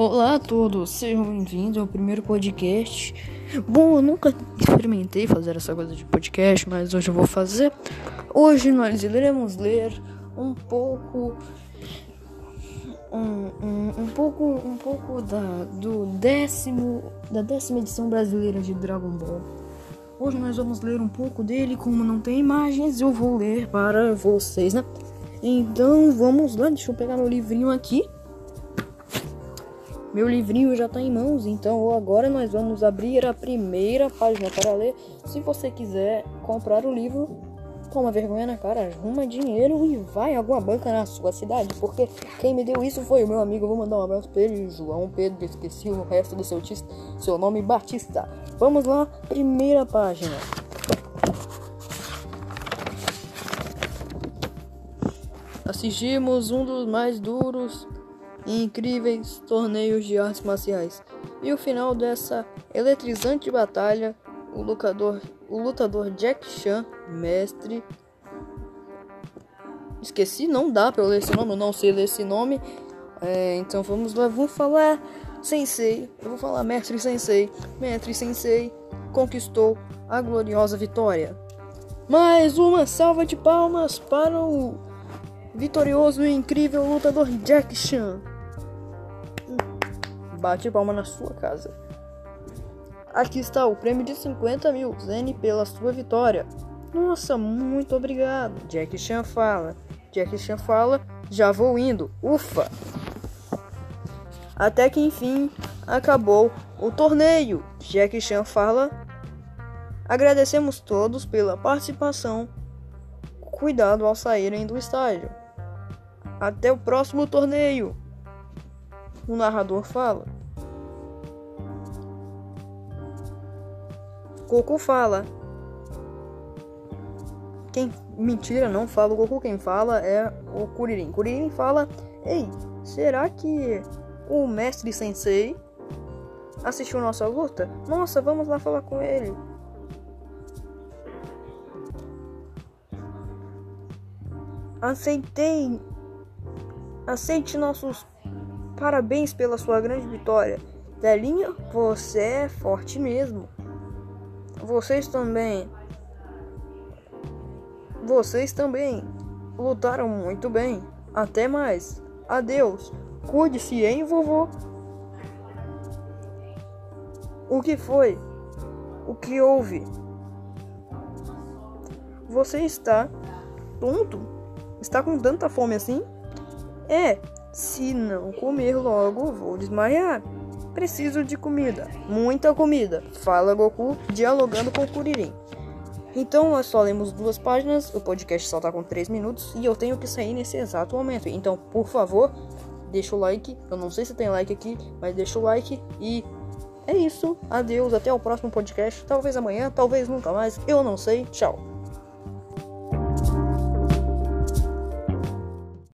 Olá a todos, sejam bem-vindos ao primeiro podcast. Bom, eu nunca experimentei fazer essa coisa de podcast, mas hoje eu vou fazer. Hoje nós iremos ler um pouco, um, um, um pouco, um pouco da do décimo, da décima edição brasileira de Dragon Ball. Hoje nós vamos ler um pouco dele, como não tem imagens, eu vou ler para vocês, né? Então vamos lá, deixa eu pegar meu livrinho aqui. Meu livrinho já está em mãos, então agora nós vamos abrir a primeira página para ler. Se você quiser comprar o livro, toma vergonha na cara, arruma dinheiro e vai a alguma banca na sua cidade, porque quem me deu isso foi o meu amigo. Vou mandar um abraço para ele, João Pedro. Esqueci o resto do seu, seu nome, Batista. Vamos lá, primeira página. Assistimos um dos mais duros e incríveis torneios de artes marciais. E o final dessa eletrizante batalha, o lutador, o lutador Jack Chan, mestre. Esqueci, não dá pra eu ler esse nome, não sei ler esse nome. É, então vamos lá, vou falar Sensei, eu vou falar Mestre Sensei. Mestre Sensei conquistou a gloriosa vitória. Mais uma salva de palmas para o vitorioso e incrível lutador Jack Chan. Bate palma na sua casa. Aqui está o prêmio de 50 mil Zen pela sua vitória. Nossa, muito obrigado. Jack Chan fala. Jack Chan fala, já vou indo. Ufa! Até que enfim acabou o torneio. Jack Chan fala. Agradecemos todos pela participação. Cuidado ao saírem do estádio. Até o próximo torneio. O narrador fala. Goku fala. Quem mentira não fala o Goku, quem fala é o Kuririn. Kuririn fala: "Ei, será que o mestre Sensei assistiu nossa luta? Nossa, vamos lá falar com ele." Aceitei. Aceite nossos Parabéns pela sua grande vitória. Delinha, você é forte mesmo. Vocês também. Vocês também lutaram muito bem. Até mais. Adeus. Cuide-se, hein, vovô? O que foi? O que houve? Você está tonto? Está com tanta fome assim? É, se não comer logo, vou desmaiar. Preciso de comida, muita comida. Fala Goku, dialogando com Kuririn. Então nós só lemos duas páginas, o podcast só tá com 3 minutos e eu tenho que sair nesse exato momento. Então, por favor, deixa o like. Eu não sei se tem like aqui, mas deixa o like e é isso. Adeus, até o próximo podcast. Talvez amanhã, talvez nunca mais. Eu não sei. Tchau.